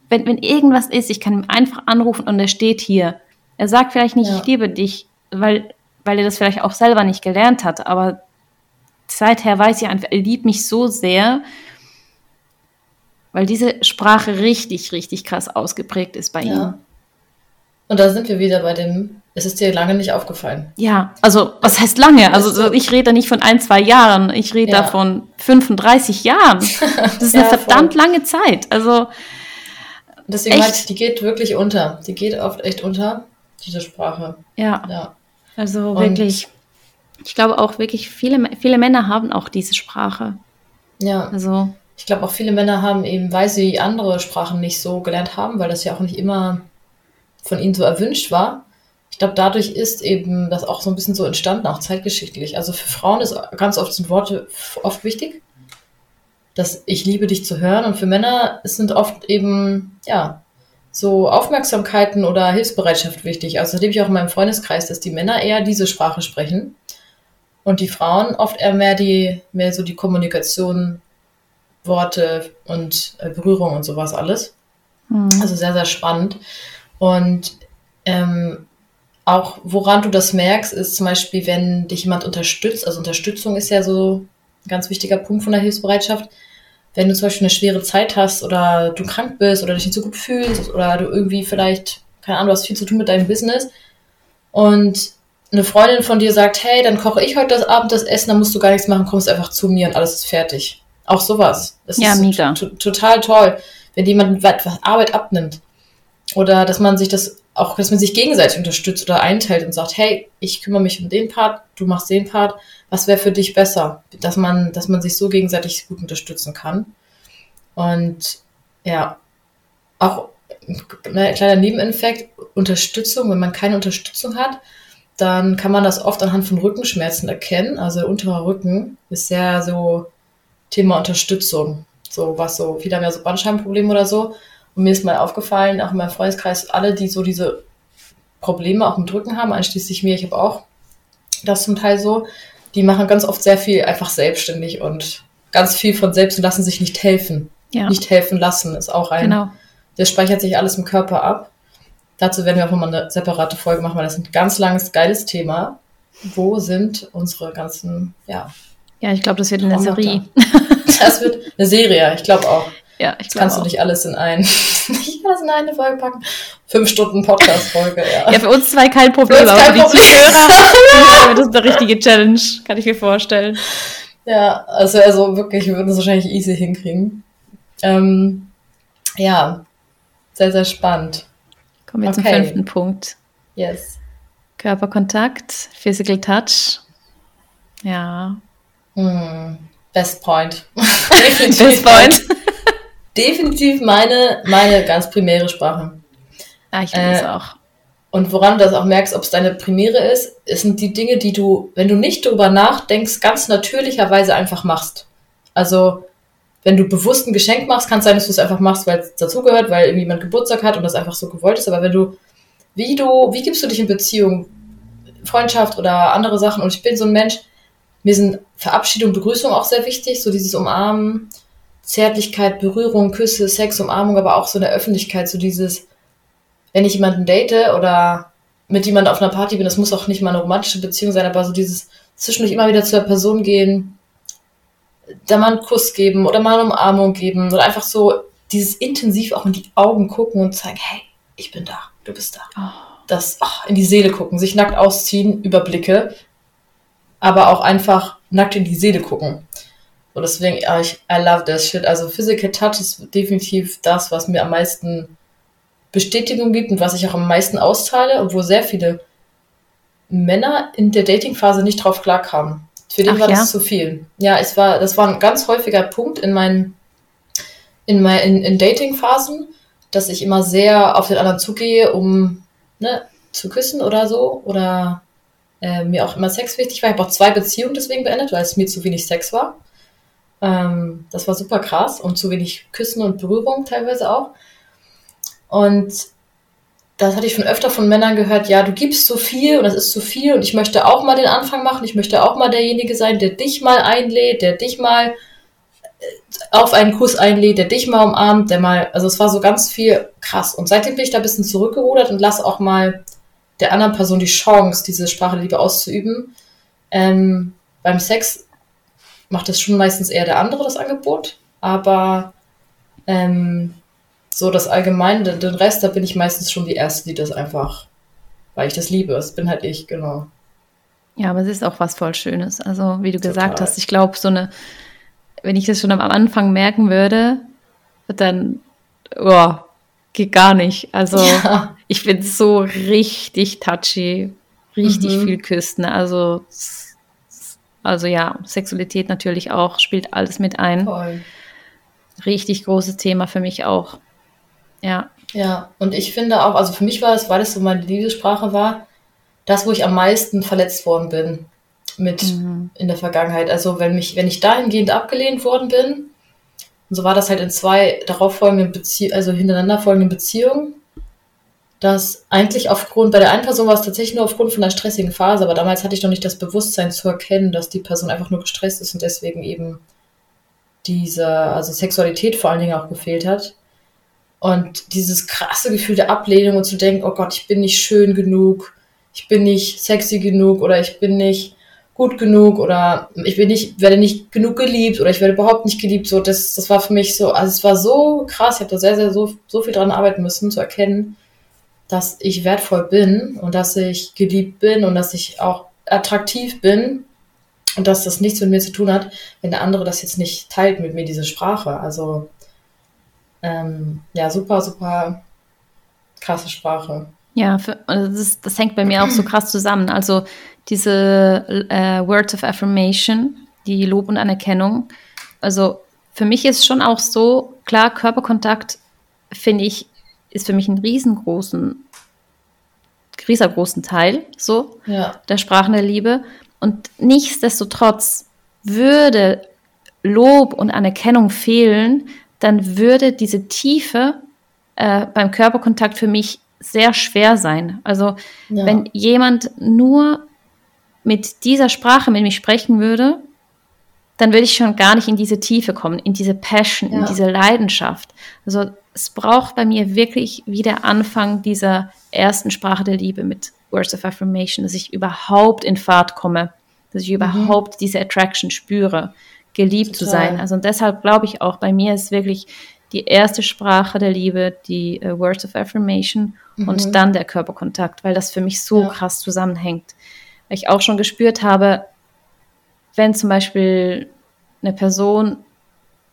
wenn, wenn irgendwas ist, ich kann ihm einfach anrufen und er steht hier. Er sagt vielleicht nicht, Ja. ich liebe dich, weil, weil er das vielleicht auch selber nicht gelernt hat, aber seither weiß ich einfach, er liebt mich so sehr, weil diese Sprache richtig, richtig krass ausgeprägt ist bei ihm. Ja. Und da sind wir wieder bei dem, es ist dir lange nicht aufgefallen. Ja, also was heißt lange? Also so- ich rede da nicht von ein, zwei Jahren, ich rede Ja. da von 35 Jahren. Das ist eine Ja, voll. verdammt lange Zeit. Also Deswegen Echt? ich, die geht wirklich unter. Die geht oft echt unter, diese Sprache. ja, Ja. also Und- wirklich. Ich glaube auch wirklich, viele, viele Männer haben auch diese Sprache. Ja. Also Ich glaube auch viele Männer haben eben, weil sie andere Sprachen nicht so gelernt haben, weil das ja auch nicht immer von ihnen so erwünscht war. Ich glaube, dadurch ist eben das auch so ein bisschen so entstanden, auch zeitgeschichtlich. Also für Frauen ist ganz oft sind Worte oft wichtig, dass ich liebe dich zu hören. Und für Männer sind oft eben, ja, so Aufmerksamkeiten oder Hilfsbereitschaft wichtig. Also das erlebe ich auch in meinem Freundeskreis, dass die Männer eher diese Sprache sprechen und die Frauen oft eher mehr die, mehr so die Kommunikation, Worte und äh, Berührung und sowas alles. hm, Also sehr, sehr spannend. Und ähm, auch woran du das merkst, ist zum Beispiel, wenn dich jemand unterstützt. Also Unterstützung ist ja so ein ganz wichtiger Punkt von der Hilfsbereitschaft. wenn du zum Beispiel eine schwere Zeit hast oder du krank bist oder dich nicht so gut fühlst oder du irgendwie vielleicht, keine Ahnung, du hast viel zu tun mit deinem Business und eine Freundin von dir sagt, hey, dann koche ich heute das Abend das Essen, dann musst du gar nichts machen, kommst einfach zu mir und alles ist fertig. Auch sowas. Das Ja, ist mega. total toll, wenn jemand etwas Arbeit abnimmt. Oder dass man sich das auch, dass man sich gegenseitig unterstützt oder einteilt und sagt, hey, ich kümmere mich um den Part, du machst den Part, was wäre für dich besser? Dass man, dass man sich so gegenseitig gut unterstützen kann. Und ja, auch ein kleiner Nebeneffekt, Unterstützung, wenn man keine Unterstützung hat, dann kann man das oft anhand von Rückenschmerzen erkennen. Also der untere Rücken ist sehr so Thema Unterstützung. So was so, viele haben ja so Bandscheibenprobleme oder so. Und mir ist mal aufgefallen, auch in meinem Freundeskreis, alle, die so diese Probleme auch mit Rücken haben, einschließlich mir, ich habe auch das zum Teil so, die machen ganz oft sehr viel einfach selbstständig und ganz viel von selbst und lassen sich nicht helfen. Ja, Nicht helfen lassen ist auch ein, genau. das speichert sich alles im Körper ab. Dazu werden wir auch nochmal eine separate Folge machen, weil das ist ein ganz langes, geiles Thema. Wo sind unsere ganzen, ja, Ja, ich glaube, das wird eine. Serie. das wird eine Serie, ich glaube auch. Ja, ich glaube kannst du nicht alles in ein, nicht alles in eine Folge packen. Fünf Stunden Podcast-Folge, ja. Ja, für uns zwei kein Problem, Für aber für kein die Problem. Zuhörer das eine richtige Challenge, kann ich mir vorstellen. Ja, also, also wirklich, wir würden es wahrscheinlich easy hinkriegen. Ähm, ja, sehr, sehr spannend. Kommen wir zum Okay. fünften Punkt. Yes. Körperkontakt, Physical Touch. Ja, Hm. Best Point. definitiv, Best Point. definitiv meine, meine ganz primäre Sprache. Ah, ich finde es Äh, auch. Und woran du das auch merkst, ob es deine Primäre ist, sind die Dinge, die du, wenn du nicht drüber nachdenkst, ganz natürlicherweise einfach machst. Also, wenn du bewusst ein Geschenk machst, kann es sein, dass du es einfach machst, weil es dazugehört, weil irgendjemand Geburtstag hat und das einfach so gewollt ist. Aber wenn du, wie du, wie gibst du dich in Beziehung, Freundschaft oder andere Sachen? Und ich bin so ein Mensch, mir sind Verabschiedung, Begrüßung auch sehr wichtig, so dieses Umarmen, Zärtlichkeit, Berührung, Küsse, Sex, Umarmung, aber auch so in der Öffentlichkeit, so dieses, wenn ich jemanden date oder mit jemandem auf einer Party bin, das muss auch nicht mal eine romantische Beziehung sein, aber so dieses zwischendurch immer wieder zu der Person gehen, da mal einen Kuss geben oder mal eine Umarmung geben oder einfach so dieses intensiv auch in die Augen gucken und zeigen, hey, ich bin da, du bist da. Oh, Das ach, in die Seele gucken, sich nackt ausziehen, Überblicke, aber auch einfach nackt in die Seele gucken. So deswegen, ja, ich, I love this shit. Also Physical Touch ist definitiv das, was mir am meisten Bestätigung gibt und was ich auch am meisten auszahle, obwohl sehr viele Männer in der Datingphase nicht drauf klarkamen. Für den Ach war ja? das zu viel. Ja, es war, das war ein ganz häufiger Punkt in meinen, in mein, in, in Datingphasen, dass ich immer sehr auf den anderen zugehe, um ne, zu küssen oder so. Oder äh, mir auch immer Sex wichtig war. Ich habe auch zwei Beziehungen deswegen beendet, weil es mir zu wenig Sex war. Ähm, das war super krass und zu wenig Küssen und Berührung teilweise auch. Und das hatte ich schon öfter von Männern gehört, ja, du gibst so viel und das ist zu viel und ich möchte auch mal den Anfang machen, ich möchte auch mal derjenige sein, der dich mal einlädt, der dich mal äh, auf einen Kuss einlädt, der dich mal umarmt, der mal, also es war so ganz viel krass. Und seitdem bin ich da ein bisschen zurückgerudert und lasse auch mal der anderen Person die Chance, diese Sprache der Liebe auszuüben. Ähm, beim Sex macht das schon meistens eher der andere das Angebot, aber ähm, so das Allgemeine, den, Rest, da bin ich meistens schon die Erste, die das einfach, weil ich das liebe. Das bin halt ich, genau. Ja, aber es ist auch was voll Schönes. Also, wie du gesagt Total. hast, ich glaube, so eine, wenn ich das schon am Anfang merken würde, dann, oh, geht gar nicht. Also, Ja. Ich bin so richtig touchy, richtig Mhm. viel küssen. Also, also ja, Sexualität natürlich auch, spielt alles mit ein. Voll. Richtig großes Thema für mich auch. Ja, Ja, und ich finde auch, also für mich war es, weil es so meine Liebessprache war, das, wo ich am meisten verletzt worden bin mit Mhm. in der Vergangenheit. Also wenn mich, wenn ich dahingehend abgelehnt worden bin, und so war das halt in zwei darauffolgenden Beziehungen, also hintereinander folgenden Beziehungen, dass eigentlich aufgrund, bei der einen Person war es tatsächlich nur aufgrund von einer stressigen Phase, aber damals hatte ich noch nicht das Bewusstsein zu erkennen, dass die Person einfach nur gestresst ist und deswegen eben diese, also Sexualität vor allen Dingen auch gefehlt hat. Und dieses krasse Gefühl der Ablehnung und zu denken, oh Gott, ich bin nicht schön genug, ich bin nicht sexy genug oder ich bin nicht gut genug oder ich bin nicht, werde nicht genug geliebt oder ich werde überhaupt nicht geliebt. So, das, das war für mich so, also es war so krass, ich habe da sehr, sehr so, so viel dran arbeiten müssen, zu erkennen, dass ich wertvoll bin und dass ich geliebt bin und dass ich auch attraktiv bin und dass das nichts mit mir zu tun hat, wenn der andere das jetzt nicht teilt mit mir, diese Sprache. Also ähm, ja, super, super krasse Sprache. Ja, für, also das, das, hängt bei mir auch so krass zusammen. Also diese äh, Words of Affirmation, die Lob und Anerkennung. Also für mich ist schon auch so, klar, Körperkontakt finde ich, ist für mich ein riesengroßen, riesengroßen Teil so ja. der Sprachen der Liebe. Und nichtsdestotrotz würde Lob und Anerkennung fehlen, dann würde diese Tiefe äh, beim Körperkontakt für mich sehr schwer sein. Also ja. wenn jemand nur mit dieser Sprache mit mir sprechen würde, dann würde ich schon gar nicht in diese Tiefe kommen, in diese Passion, ja. in diese Leidenschaft. Also es braucht bei mir wirklich wieder Anfang dieser ersten Sprache der Liebe mit Words of Affirmation, dass ich überhaupt in Fahrt komme, dass ich mhm. überhaupt diese Attraction spüre, geliebt Total. zu sein. Also und deshalb glaube ich auch, bei mir ist wirklich die erste Sprache der Liebe, die uh, Words of Affirmation mhm. und dann der Körperkontakt, weil das für mich so ja. krass zusammenhängt. Weil ich auch schon gespürt habe, wenn zum Beispiel eine Person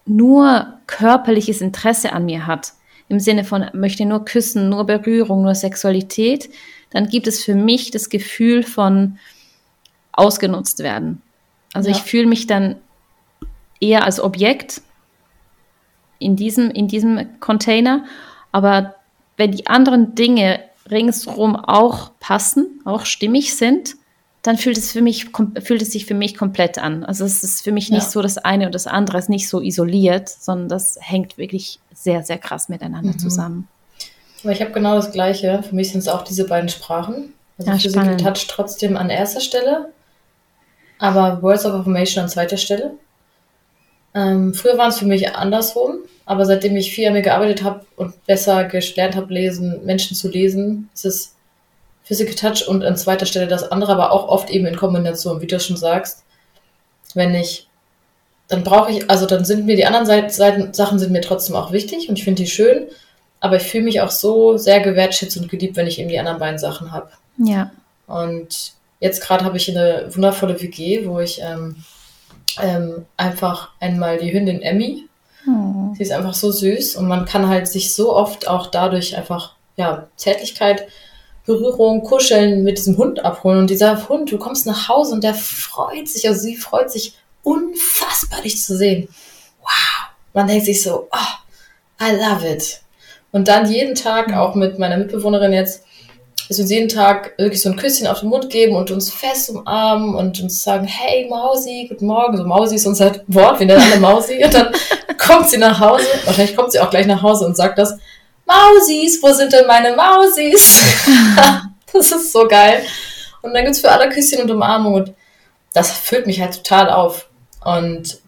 nur körperliches Interesse an mir hat, im Sinne von möchte nur küssen, nur Berührung, nur Sexualität, dann gibt es für mich das Gefühl von ausgenutzt werden. Also ja. ich fühle mich dann eher als Objekt in diesem, in diesem Container. Aber wenn die anderen Dinge ringsherum auch passen, auch stimmig sind, dann fühlt es für mich, fühlt es sich für mich komplett an. Also es ist für mich nicht ja. so das eine und das andere ist nicht so isoliert, sondern das hängt wirklich sehr, sehr krass miteinander mhm. zusammen. Aber ich habe genau das Gleiche. Für mich sind es auch diese beiden Sprachen. Also ja, Physical spannend. Touch trotzdem an erster Stelle, aber Words of Affirmation an zweiter Stelle. Ähm, früher waren es für mich andersrum, aber seitdem ich viel an mir gearbeitet habe und besser gelernt habe, lesen, Menschen zu lesen, ist es Physical Touch und an zweiter Stelle das andere, aber auch oft eben in Kombination, wie du schon sagst. Wenn ich, dann brauche ich, also dann sind mir die anderen Seiten, Sachen sind mir trotzdem auch wichtig und ich finde die schön, aber ich fühle mich auch so sehr gewertschätzt und geliebt, wenn ich eben die anderen beiden Sachen habe. Ja. Und jetzt gerade habe ich eine wundervolle WG, wo ich ähm, ähm, einfach einmal die Hündin Emmy. Oh. Sie ist einfach so süß und man kann halt sich so oft auch dadurch einfach, ja, Zärtlichkeit, Berührung, Kuscheln mit diesem Hund abholen. Und dieser Hund, du kommst nach Hause und der freut sich, also sie freut sich unfassbar, dich zu sehen. Wow. Man denkt sich so, oh, I love it. Und dann jeden Tag, auch mit meiner Mitbewohnerin jetzt, dass wir uns jeden Tag wirklich so ein Küsschen auf den Mund geben und uns fest umarmen und uns sagen, hey Mausi, guten Morgen. So Mausi ist unser Wort, wir nennen alle Mausi. Und dann kommt sie nach Hause, wahrscheinlich kommt sie auch gleich nach Hause und sagt das, Mausis, wo sind denn meine Mausis? das ist so geil. Und dann gibt es für alle Küsschen und Umarmung und das füllt mich halt total auf. Und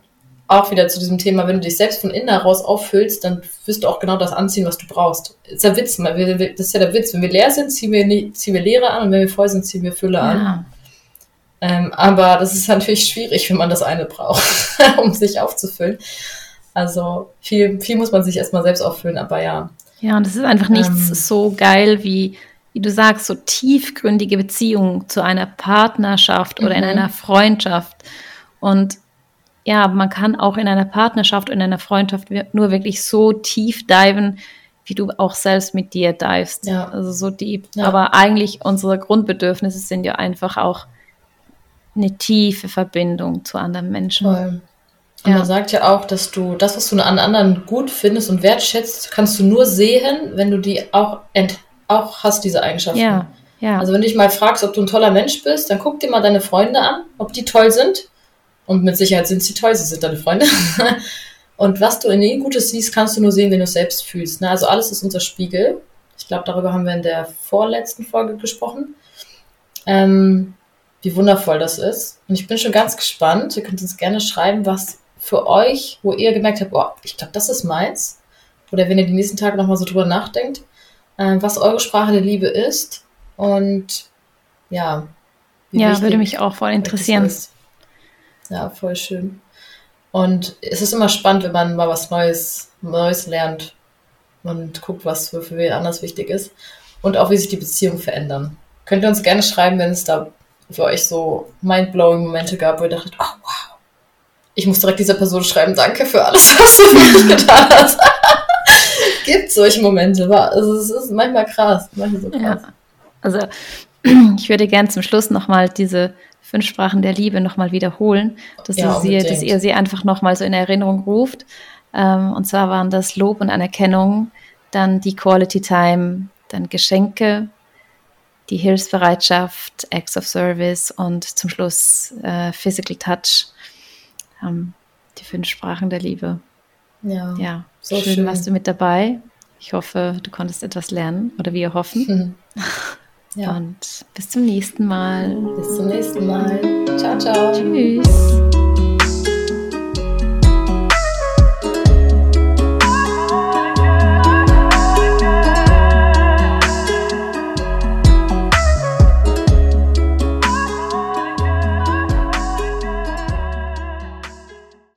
auch wieder zu diesem Thema, wenn du dich selbst von innen heraus auffüllst, dann wirst du auch genau das anziehen, was du brauchst. Das ist der Witz, das ist ja der Witz. Wenn wir leer sind, ziehen wir, ziehen wir Leere an und wenn wir voll sind, ziehen wir Fülle an. Ja. Ähm, aber das ist natürlich schwierig, wenn man das eine braucht, um sich aufzufüllen. Also viel, viel muss man sich erstmal selbst auffüllen, aber ja. Ja, und es ist einfach nichts ähm, so geil wie, wie du sagst, so tiefgründige Beziehungen zu einer Partnerschaft oder in mhm. einer Freundschaft. Und ja, man kann auch in einer Partnerschaft, in einer Freundschaft nur wirklich so tief diven, wie du auch selbst mit dir divest. Ja. Also so deep. Ja. Aber eigentlich unsere Grundbedürfnisse sind ja einfach auch eine tiefe Verbindung zu anderen Menschen. Voll. Und ja. man sagt ja auch, dass du das, was du an anderen gut findest und wertschätzt, kannst du nur sehen, wenn du die auch, ent auch hast, diese Eigenschaften. Ja. Ja. Also wenn du dich mal fragst, ob du ein toller Mensch bist, dann guck dir mal deine Freunde an, ob die toll sind. Und mit Sicherheit sind sie toll, sie sind deine Freunde. und was du in ihnen Gutes siehst, kannst du nur sehen, wenn du es selbst fühlst. Ne? Also alles ist unser Spiegel. Ich glaube, darüber haben wir in der vorletzten Folge gesprochen. Ähm, wie wundervoll das ist. Und ich bin schon ganz gespannt. Ihr könnt uns gerne schreiben, was für euch, wo ihr gemerkt habt, boah, ich glaube, das ist meins. Oder wenn ihr die nächsten Tage nochmal so drüber nachdenkt, äh, was eure Sprache der Liebe ist. Und ja, ja, würde mich auch voll interessieren. Ja, voll schön. Und es ist immer spannend, wenn man mal was Neues, Neues lernt und guckt, was für, für wen anders wichtig ist. Und auch, wie sich die Beziehungen verändern. Könnt ihr uns gerne schreiben, wenn es da für euch so mindblowing Momente gab, wo ihr dachtet, oh wow, ich muss direkt dieser Person schreiben, danke für alles, was du für mich getan hast. Gibt solche Momente, also es ist manchmal krass, manchmal so krass. Ja. Also ich würde gern zum Schluss nochmal diese fünf Sprachen der Liebe nochmal wiederholen, dass, ja, sie, dass ihr sie einfach nochmal so in Erinnerung ruft. Ähm, und zwar waren das Lob und Anerkennung, dann die Quality Time, dann Geschenke, die Hilfsbereitschaft, Acts of Service und zum Schluss äh, Physical Touch. Ähm, die fünf Sprachen der Liebe. Ja, ja so schön, schön warst du mit dabei. Ich hoffe, du konntest etwas lernen oder wir hoffen. Ja. Und bis zum nächsten Mal. Bis zum nächsten Mal. Ciao, ciao. Tschüss.